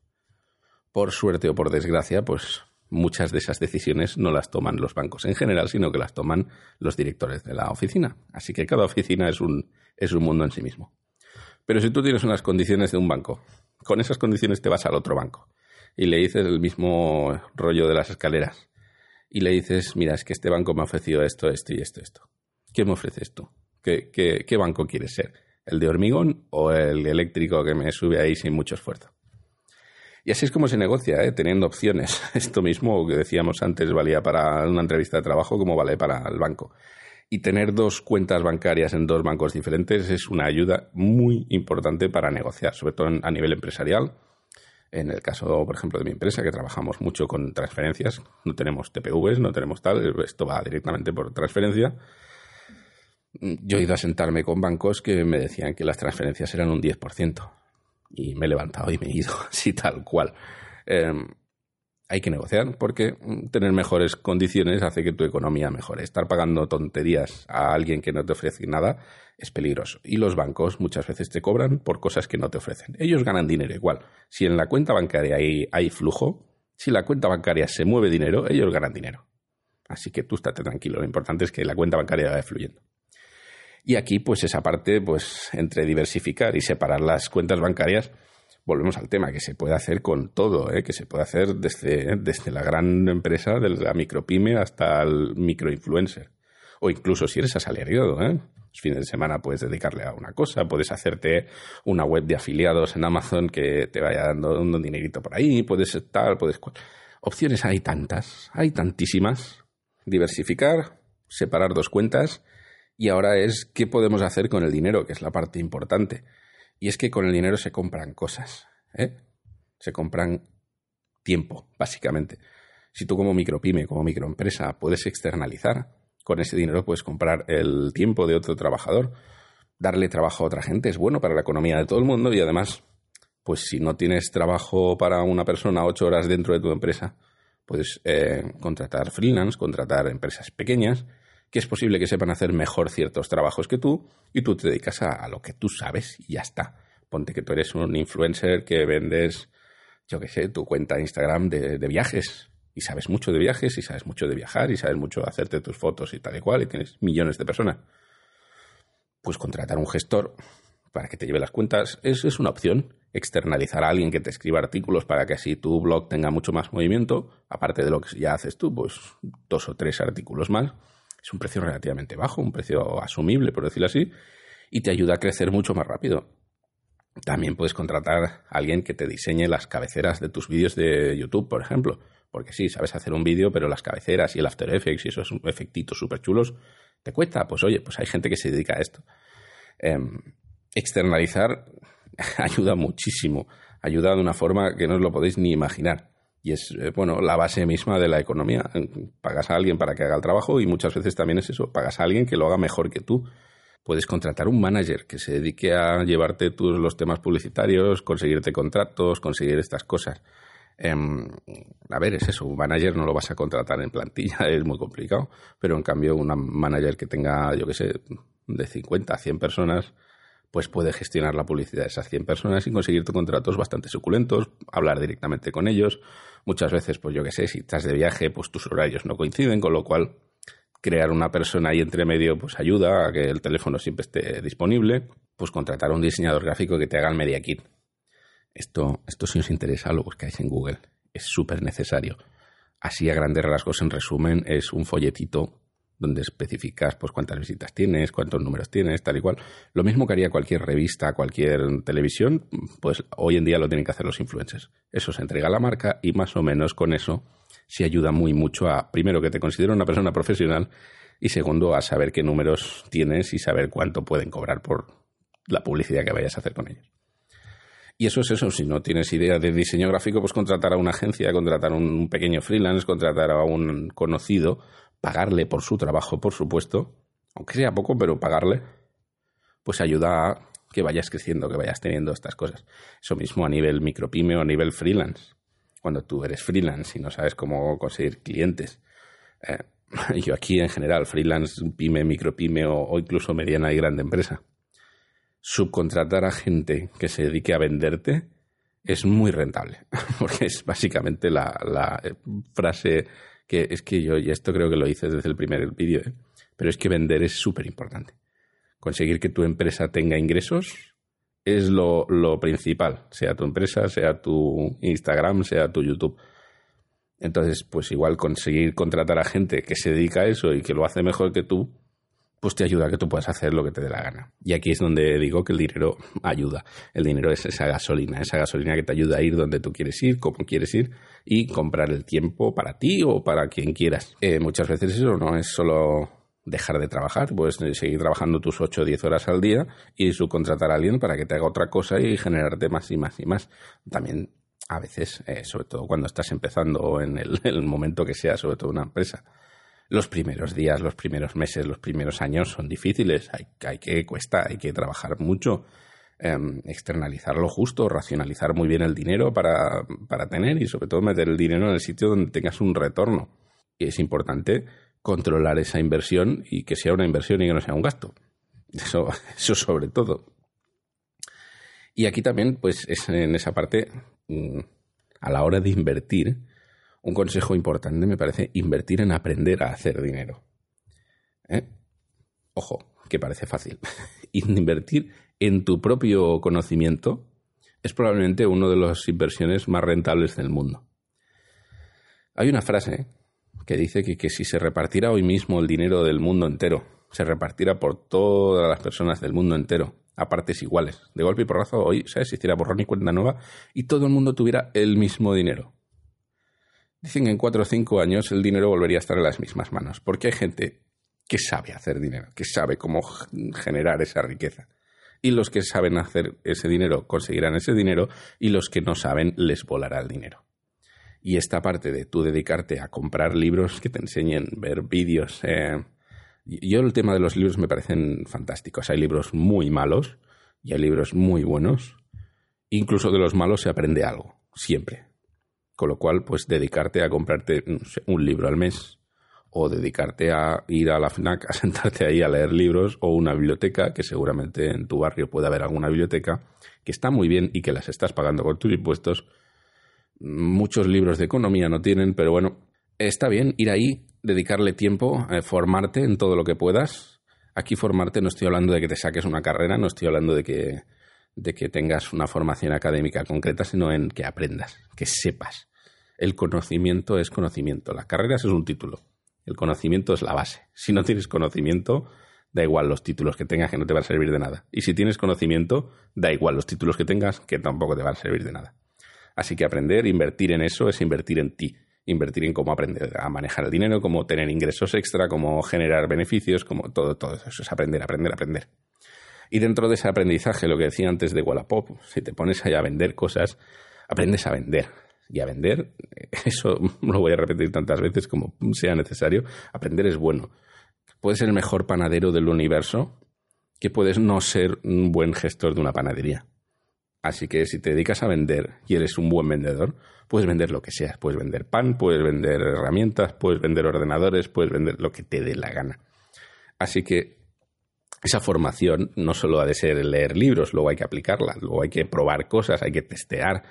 por suerte o por desgracia, pues muchas de esas decisiones no las toman los bancos en general, sino que las toman los directores de la oficina. Así que cada oficina es un, es un mundo en sí mismo. Pero si tú tienes unas condiciones de un banco, con esas condiciones te vas al otro banco y le dices el mismo rollo de las escaleras y le dices, mira, es que este banco me ha ofrecido esto, esto y esto, esto. ¿Qué me ofreces tú? ¿Qué, qué, qué banco quieres ser? ¿El de hormigón o el eléctrico que me sube ahí sin mucho esfuerzo? Y así es como se negocia, ¿eh? teniendo opciones. Esto mismo que decíamos antes valía para una entrevista de trabajo como vale para el banco. Y tener dos cuentas bancarias en dos bancos diferentes es una ayuda muy importante para negociar, sobre todo a nivel empresarial. En el caso, por ejemplo, de mi empresa, que trabajamos mucho con transferencias, no tenemos TPVs, no tenemos tal, esto va directamente por transferencia. Yo he ido a sentarme con bancos que me decían que las transferencias eran un 10% y me he levantado y me he ido así tal cual. Em, hay que negociar porque mm, tener mejores condiciones hace que tu economía mejore. Estar pagando tonterías a alguien que no te ofrece nada es peligroso. Y los bancos muchas veces te cobran por cosas que no te ofrecen. Ellos ganan dinero igual. Si en la cuenta bancaria hay, hay flujo, si la cuenta bancaria se mueve dinero, ellos ganan dinero. Así que tú estate tranquilo. Lo importante es que la cuenta bancaria vaya fluyendo. Y aquí, pues esa parte, pues entre diversificar y separar las cuentas bancarias, volvemos al tema, que se puede hacer con todo, ¿eh? que se puede hacer desde, desde la gran empresa, desde la micropyme hasta el microinfluencer. O incluso si eres asalariado, ¿eh? Los fines de semana puedes dedicarle a una cosa, puedes hacerte una web de afiliados en Amazon que te vaya dando un dinerito por ahí, puedes tal, puedes... Opciones hay tantas, hay tantísimas. Diversificar, separar dos cuentas y ahora es qué podemos hacer con el dinero, que es la parte importante. Y es que con el dinero se compran cosas, ¿eh? Se compran tiempo, básicamente. Si tú como micropyme, como microempresa, puedes externalizar, con ese dinero puedes comprar el tiempo de otro trabajador, darle trabajo a otra gente, es bueno para la economía de todo el mundo y además, pues si no tienes trabajo para una persona ocho horas dentro de tu empresa, puedes eh, contratar freelance, contratar empresas pequeñas que es posible que sepan hacer mejor ciertos trabajos que tú y tú te dedicas a, lo que tú sabes y ya está. Ponte que tú eres un influencer que vendes, yo qué sé, tu cuenta Instagram de, viajes y sabes mucho de viajes y sabes mucho de viajar y sabes mucho de hacerte tus fotos y tal y cual y tienes millones de personas. Pues contratar un gestor para que te lleve las cuentas es, es una opción. Externalizar a alguien que te escriba artículos para que así tu blog tenga mucho más movimiento, aparte de lo que ya haces tú, pues dos o tres artículos más es un precio relativamente bajo, un precio asumible, por decirlo así, y te ayuda a crecer mucho más rápido. También puedes contratar a alguien que te diseñe las cabeceras de tus vídeos de YouTube, por ejemplo. Porque sí, sabes hacer un vídeo, pero las cabeceras y el After Effects y esos efectitos súper chulos, ¿te cuesta? Pues oye, pues hay gente que se dedica a esto. Em, externalizar ayuda muchísimo. Ayuda de una forma que no os lo podéis ni imaginar. Y es, eh, bueno, la base misma de la economía. Pagas a alguien para que haga el trabajo y muchas veces también es eso, pagas a alguien que lo haga mejor que tú. Puedes contratar un manager que se dedique a llevarte tus, los temas publicitarios, conseguirte contratos, conseguir estas cosas. Em, a ver, es eso, un manager no lo vas a contratar en plantilla, es muy complicado, pero en cambio un manager que tenga, yo qué sé, de 50 a 100 personas, pues puede gestionar la publicidad de esas 100 personas y conseguirte contratos bastante suculentos, hablar directamente con ellos. Muchas veces, pues yo qué sé, si estás de viaje, pues tus horarios no coinciden, con lo cual crear una persona ahí entre medio pues ayuda a que el teléfono siempre esté disponible, pues contratar a un diseñador gráfico que te haga el media kit. Esto, esto si os interesa lo buscáis en Google, es súper necesario. Así a grandes rasgos, en resumen, es un folletito donde especificas pues cuántas visitas tienes, cuántos números tienes, tal y cual. Lo mismo que haría cualquier revista, cualquier televisión, pues hoy en día lo tienen que hacer los influencers. Eso se entrega a la marca y más o menos con eso se ayuda muy mucho a, primero, que te considere una persona profesional y segundo, a saber qué números tienes y saber cuánto pueden cobrar por la publicidad que vayas a hacer con ellos. Y eso es eso, si no tienes idea de diseño gráfico, pues contratar a una agencia, contratar a un pequeño freelance, contratar a un conocido pagarle por su trabajo, por supuesto, aunque sea poco, pero pagarle, pues ayuda a que vayas creciendo, que vayas teniendo estas cosas. Eso mismo a nivel micropyme o a nivel freelance. Cuando tú eres freelance y no sabes cómo conseguir clientes. Eh, yo aquí en general, freelance, pyme, micropyme o, o incluso mediana y grande empresa. Subcontratar a gente que se dedique a venderte es muy rentable, porque es básicamente la, la frase que es que yo, y esto creo que lo hice desde el primer vídeo, ¿eh? pero es que vender es súper importante. Conseguir que tu empresa tenga ingresos es lo, lo principal, sea tu empresa, sea tu Instagram, sea tu YouTube. Entonces, pues igual conseguir contratar a gente que se dedica a eso y que lo hace mejor que tú, pues te ayuda a que tú puedas hacer lo que te dé la gana. Y aquí es donde digo que el dinero ayuda. El dinero es esa gasolina, esa gasolina que te ayuda a ir donde tú quieres ir, como quieres ir, y comprar el tiempo para ti o para quien quieras. Eh, muchas veces eso no es solo dejar de trabajar, puedes seguir trabajando tus 8 o 10 horas al día y subcontratar a alguien para que te haga otra cosa y generarte más y más y más. También a veces, eh, sobre todo cuando estás empezando en el momento que sea, sobre todo una empresa los primeros días, los primeros meses, los primeros años son difíciles, hay, que cuesta, hay que trabajar mucho. em, externalizar lo justo, racionalizar muy bien el dinero para, para tener y sobre todo meter el dinero en el sitio donde tengas un retorno. Y es importante controlar esa inversión y que sea una inversión y que no sea un gasto. Eso, eso sobre todo. Y aquí también, pues, es en esa parte, mm, a la hora de invertir, un consejo importante me parece invertir en aprender a hacer dinero. ¿Eh? Ojo, que parece fácil. invertir en tu propio conocimiento es probablemente una de las inversiones más rentables del mundo. Hay una frase que dice que, que si se repartiera hoy mismo el dinero del mundo entero, se repartiera por todas las personas del mundo entero, a partes iguales, de golpe y porrazo, hoy se hiciera borrón y cuenta nueva y todo el mundo tuviera el mismo dinero. Dicen que en cuatro o cinco años el dinero volvería a estar en las mismas manos, porque hay gente que sabe hacer dinero, que sabe cómo generar esa riqueza. Y los que saben hacer ese dinero conseguirán ese dinero y los que no saben les volará el dinero y esta parte de tú dedicarte a comprar libros que te enseñen, ver vídeos. Eh, yo el tema de los libros me parecen fantásticos. Hay libros muy malos y hay libros muy buenos. Incluso de los malos se aprende algo, siempre. Con lo cual, pues dedicarte a comprarte un libro al mes o dedicarte a ir a la FNAC a sentarte ahí a leer libros o una biblioteca, que seguramente en tu barrio puede haber alguna biblioteca, que está muy bien y que las estás pagando con tus impuestos, muchos libros de economía no tienen, pero bueno, está bien ir ahí, dedicarle tiempo, eh, formarte en todo lo que puedas. Aquí formarte no estoy hablando de que te saques una carrera, no estoy hablando de que, de que tengas una formación académica concreta, sino en que aprendas, que sepas. El conocimiento es conocimiento. Las carreras es un título. El conocimiento es la base. Si no tienes conocimiento, da igual los títulos que tengas, que no te van a servir de nada. Y si tienes conocimiento, da igual los títulos que tengas, que tampoco te van a servir de nada. Así que aprender, invertir en eso es invertir en ti, invertir en cómo aprender a manejar el dinero, cómo tener ingresos extra, cómo generar beneficios, como todo, todo eso es aprender, aprender, aprender. Y dentro de ese aprendizaje, lo que decía antes de Wallapop, si te pones ahí a vender cosas, aprendes a vender. Y a vender, eso lo voy a repetir tantas veces como sea necesario, aprender es bueno. Puedes ser el mejor panadero del universo, que puedes no ser un buen gestor de una panadería. Así que si te dedicas a vender y eres un buen vendedor, puedes vender lo que seas. Puedes vender pan, puedes vender herramientas, puedes vender ordenadores, puedes vender lo que te dé la gana. Así que esa formación no solo ha de ser leer libros, luego hay que aplicarla, luego hay que probar cosas, hay que testear.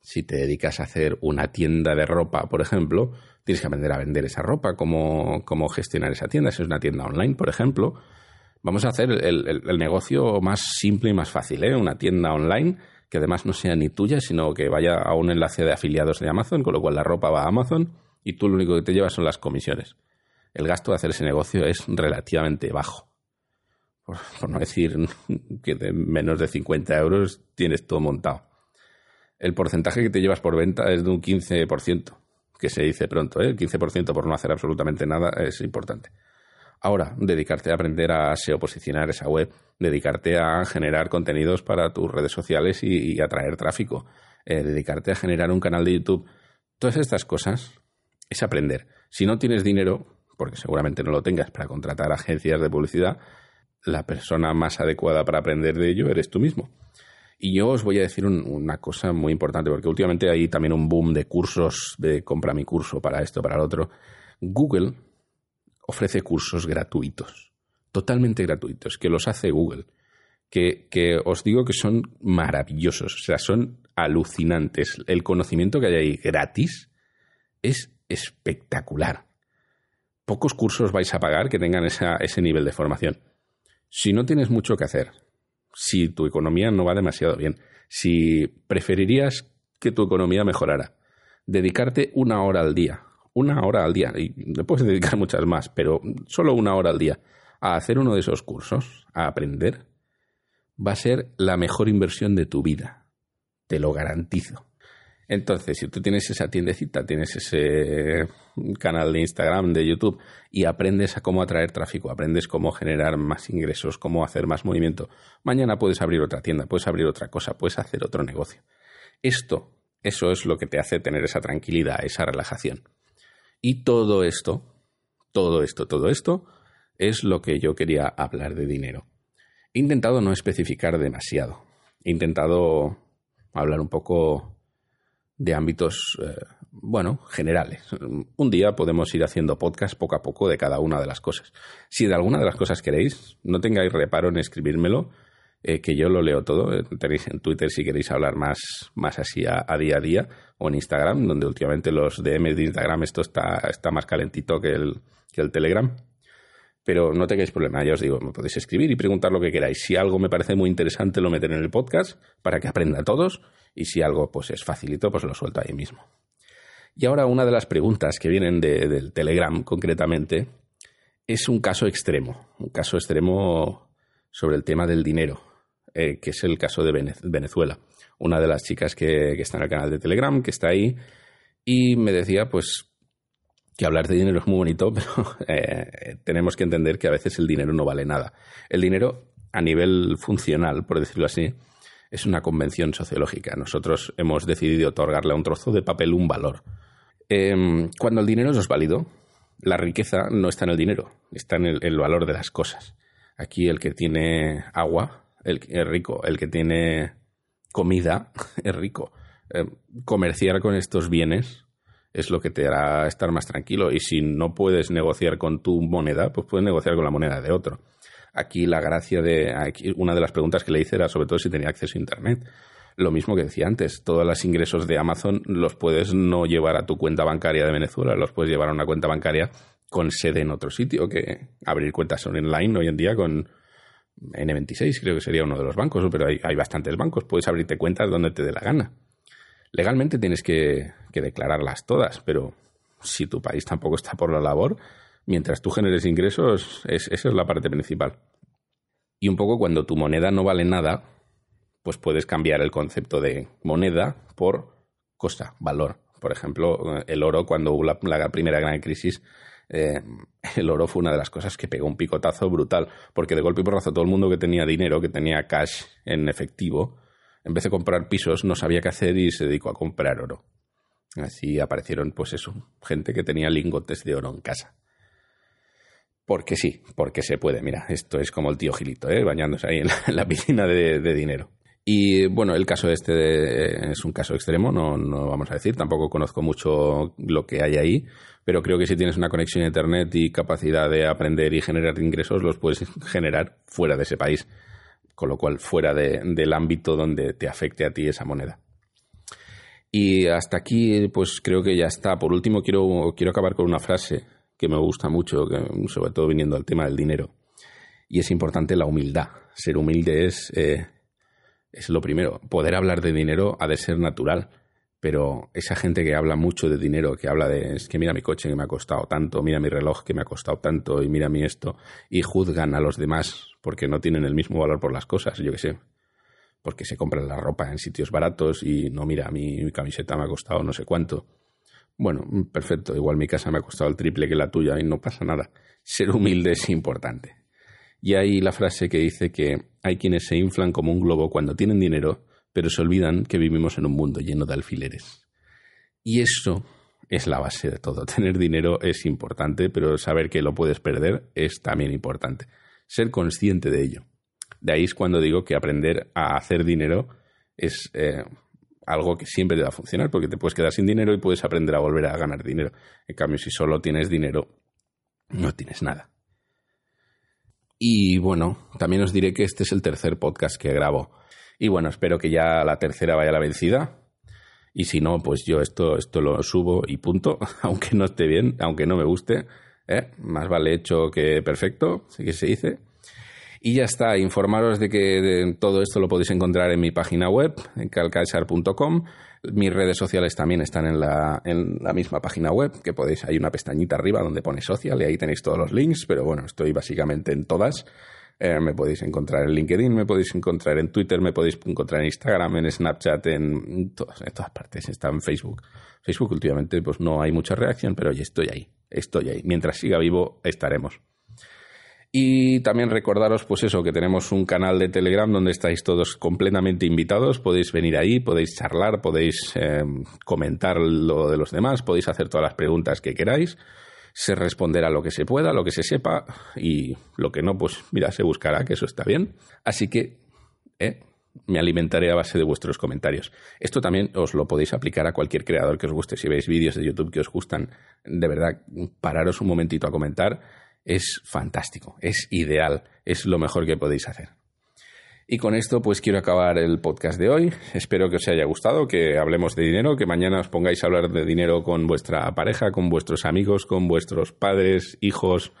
Si te dedicas a hacer una tienda de ropa, por ejemplo, tienes que aprender a vender esa ropa, cómo, cómo gestionar esa tienda. Si es una tienda online, por ejemplo, Vamos a hacer el, negocio más simple y más fácil, ¿eh? Una tienda online que además no sea ni tuya, sino que vaya a un enlace de afiliados de Amazon, con lo cual la ropa va a Amazon y tú lo único que te llevas son las comisiones. El gasto de hacer ese negocio es relativamente bajo. Por, no decir que de menos de 50 euros tienes todo montado. El porcentaje que te llevas por venta es de un 15%, que se dice pronto, ¿eh? El 15% por no hacer absolutamente nada es importante. Ahora, dedicarte a aprender a SEO posicionar esa web, dedicarte a generar contenidos para tus redes sociales y, atraer tráfico, eh, dedicarte a generar un canal de YouTube. Todas estas cosas es aprender. Si no tienes dinero, porque seguramente no lo tengas para contratar agencias de publicidad, la persona más adecuada para aprender de ello eres tú mismo. Y yo os voy a decir una cosa muy importante, porque últimamente hay también un boom de cursos, de compra mi curso para esto, para el otro. Google ofrece cursos gratuitos, totalmente gratuitos, que los hace Google, que, os digo que son maravillosos, o sea, son alucinantes. El conocimiento que hay ahí gratis es espectacular. Pocos cursos vais a pagar que tengan ese nivel de formación. Si no tienes mucho que hacer, si tu economía no va demasiado bien, si preferirías que tu economía mejorara, dedicarte una hora al día una hora al día, y le puedes dedicar muchas más, pero solo una hora al día, a hacer uno de esos cursos, a aprender, va a ser la mejor inversión de tu vida. Te lo garantizo. Entonces, si tú tienes esa tiendecita, tienes ese canal de Instagram, de YouTube, y aprendes a cómo atraer tráfico, aprendes cómo generar más ingresos, cómo hacer más movimiento, mañana puedes abrir otra tienda, puedes abrir otra cosa, puedes hacer otro negocio. Esto, eso es lo que te hace tener esa tranquilidad, esa relajación. Y todo esto, todo esto, todo esto es lo que yo quería hablar de dinero. He intentado no especificar demasiado. he intentado hablar un poco de ámbitos, eh, bueno, generales. Un día podemos ir haciendo podcast poco a poco de cada una de las cosas. Si de alguna de las cosas queréis, no tengáis reparo en escribírmelo, eh, que yo lo leo todo. Tenéis en Twitter si queréis hablar más, más así a, día a día, o en Instagram, donde últimamente los DMs de Instagram esto está, está más calentito que el, que el Telegram. Pero no tengáis problema, ya os digo, me podéis escribir y preguntar lo que queráis. Si algo me parece muy interesante, lo meteré en el podcast para que aprendan todos. Y si algo pues es facilito, pues lo suelto ahí mismo. Y ahora una de las preguntas que vienen del Telegram concretamente es un caso extremo, un caso extremo sobre el tema del dinero, eh, que es el caso de Venezuela. Una de las chicas que, que está en el canal de Telegram, que está ahí, y me decía pues que hablar de dinero es muy bonito, pero eh, tenemos que entender que a veces el dinero no vale nada. El dinero, a nivel funcional, por decirlo así, es una convención sociológica. Nosotros hemos decidido otorgarle a un trozo de papel un valor. Em, cuando el dinero es válido, la riqueza no está en el dinero, está en el, valor de las cosas. Aquí el que tiene agua el, es rico, el que tiene comida es rico. Em, comerciar con estos bienes es lo que te hará estar más tranquilo. Y si no puedes negociar con tu moneda, pues puedes negociar con la moneda de otro. Aquí la gracia de. una de las preguntas que le hice era sobre todo si tenía acceso a Internet. Lo mismo que decía antes, todos los ingresos de Amazon los puedes no llevar a tu cuenta bancaria de Venezuela, los puedes llevar a una cuenta bancaria con sede en otro sitio, que abrir cuentas online hoy en día con N26 creo que sería uno de los bancos, pero hay, hay bastantes bancos, puedes abrirte cuentas donde te dé la gana. Legalmente tienes que, declararlas todas, pero si tu país tampoco está por la labor, mientras tú generes ingresos, esa es la parte principal. Y un poco cuando tu moneda no vale nada, pues puedes cambiar el concepto de moneda por cosa, valor. Por ejemplo, el oro, cuando hubo la, primera gran crisis, eh, el oro fue una de las cosas que pegó un picotazo brutal, porque de golpe y porrazo todo el mundo que tenía dinero, que tenía cash en efectivo, en vez de comprar pisos, no sabía qué hacer y se dedicó a comprar oro. Así aparecieron, pues eso, gente que tenía lingotes de oro en casa. Porque sí, porque se puede. Mira, esto es como el tío Gilito, ¿eh? bañándose ahí en la, piscina de, dinero. Y bueno, el caso este es un caso extremo, no, no vamos a decir, tampoco conozco mucho lo que hay ahí, pero creo que si tienes una conexión a Internet y capacidad de aprender y generar ingresos, los puedes generar fuera de ese país con lo cual fuera del ámbito donde te afecte a ti esa moneda. Y hasta aquí, pues creo que ya está. Por último, quiero, quiero acabar con una frase que me gusta mucho, sobre todo viniendo al tema del dinero. Y es importante la humildad. Ser humilde es, eh, es lo primero. Poder hablar de dinero ha de ser natural. Pero esa gente que habla mucho de dinero, que habla de, es que mira mi coche que me ha costado tanto, mira mi reloj que me ha costado tanto y mira mi esto, y juzgan a los demás porque no tienen el mismo valor por las cosas, yo qué sé. Porque se compran la ropa en sitios baratos y no, mira, mi, mi camiseta me ha costado no sé cuánto. Bueno, perfecto, igual mi casa me ha costado el triple que la tuya y no pasa nada. Ser humilde es importante. Y hay la frase que dice que hay quienes se inflan como un globo cuando tienen dinero pero se olvidan que vivimos en un mundo lleno de alfileres. Y eso es la base de todo. Tener dinero es importante, pero saber que lo puedes perder es también importante. Ser consciente de ello. De ahí es cuando digo que aprender a hacer dinero es eh, algo que siempre te va a funcionar, porque te puedes quedar sin dinero y puedes aprender a volver a ganar dinero. En cambio, si solo tienes dinero, no tienes nada. Y bueno, también os diré que este es el tercer podcast que grabo. Y bueno, espero que ya la tercera vaya a la vencida. Y si no, pues yo esto, esto lo subo y punto, aunque no esté bien, aunque no me guste. ¿eh? Más vale hecho que perfecto, así que se dice. Y ya está, informaros de que todo esto lo podéis encontrar en mi página web, en calcaesar.com. Mis redes sociales también están en la, en la misma página web, que podéis, hay una pestañita arriba donde pone social y ahí tenéis todos los links, pero bueno, estoy básicamente en todas. Eh, me podéis encontrar en LinkedIn, me podéis encontrar en Twitter, me podéis encontrar en Instagram, en Snapchat, en, todas, en todas partes. Está en Facebook. Facebook últimamente pues no hay mucha reacción, pero estoy ahí. Estoy ahí. Mientras siga vivo, estaremos. Y también recordaros, pues eso, que tenemos un canal de Telegram donde estáis todos completamente invitados. Podéis venir ahí, podéis charlar, podéis eh, comentar lo de los demás, podéis hacer todas las preguntas que queráis se responderá lo que se pueda, lo que se sepa y lo que no, pues mira, se buscará, que eso está bien. Así que, eh, me alimentaré a base de vuestros comentarios. Esto también os lo podéis aplicar a cualquier creador que os guste. Si veis vídeos de YouTube que os gustan, de verdad, pararos un momentito a comentar. Es fantástico, es ideal, es lo mejor que podéis hacer. Y con esto pues quiero acabar el podcast de hoy. Espero que os haya gustado, que hablemos de dinero, que mañana os pongáis a hablar de dinero con vuestra pareja, con vuestros amigos, con vuestros padres, hijos,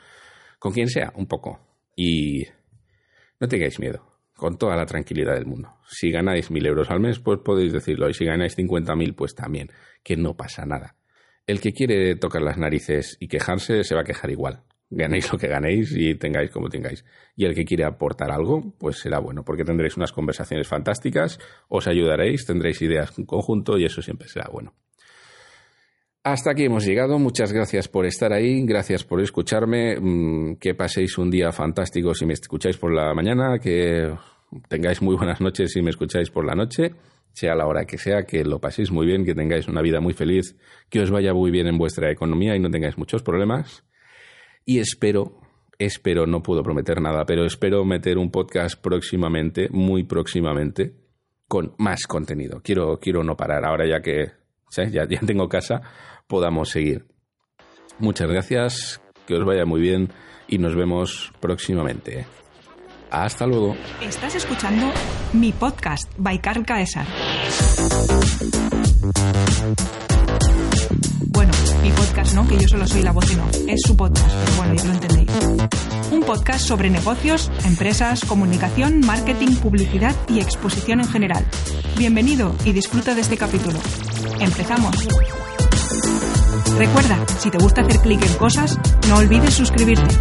con quien sea, un poco. Y no tengáis miedo, con toda la tranquilidad del mundo. Si ganáis mil euros al mes, pues podéis decirlo. Y si ganáis cincuenta mil, pues también, que no pasa nada. El que quiere tocar las narices y quejarse, se va a quejar igual ganéis lo que ganéis y tengáis como tengáis. Y el que quiere aportar algo, pues será bueno, porque tendréis unas conversaciones fantásticas, os ayudaréis, tendréis ideas en conjunto y eso siempre será bueno. Hasta aquí hemos llegado. Muchas gracias por estar ahí, gracias por escucharme. Mm, que paséis un día fantástico si me escucháis por la mañana, que tengáis muy buenas noches si me escucháis por la noche, sea la hora que sea, que lo paséis muy bien, que tengáis una vida muy feliz, que os vaya muy bien en vuestra economía y no tengáis muchos problemas y espero, espero, no puedo prometer nada, pero espero meter un podcast próximamente, muy próximamente, con más contenido. Quiero, quiero no parar, ahora ya que ya, ya tengo casa, podamos seguir. Muchas gracias, que os vaya muy bien y nos vemos próximamente. Hasta luego. Estás escuchando mi podcast, Baikar Caesar. Mi podcast no, que yo solo soy la voz y no. Es su podcast, pero bueno, ya lo entendéis. Un podcast sobre negocios, empresas, comunicación, marketing, publicidad y exposición en general. Bienvenido y disfruta de este capítulo. Empezamos. Recuerda, si te gusta hacer clic en cosas, no olvides suscribirte.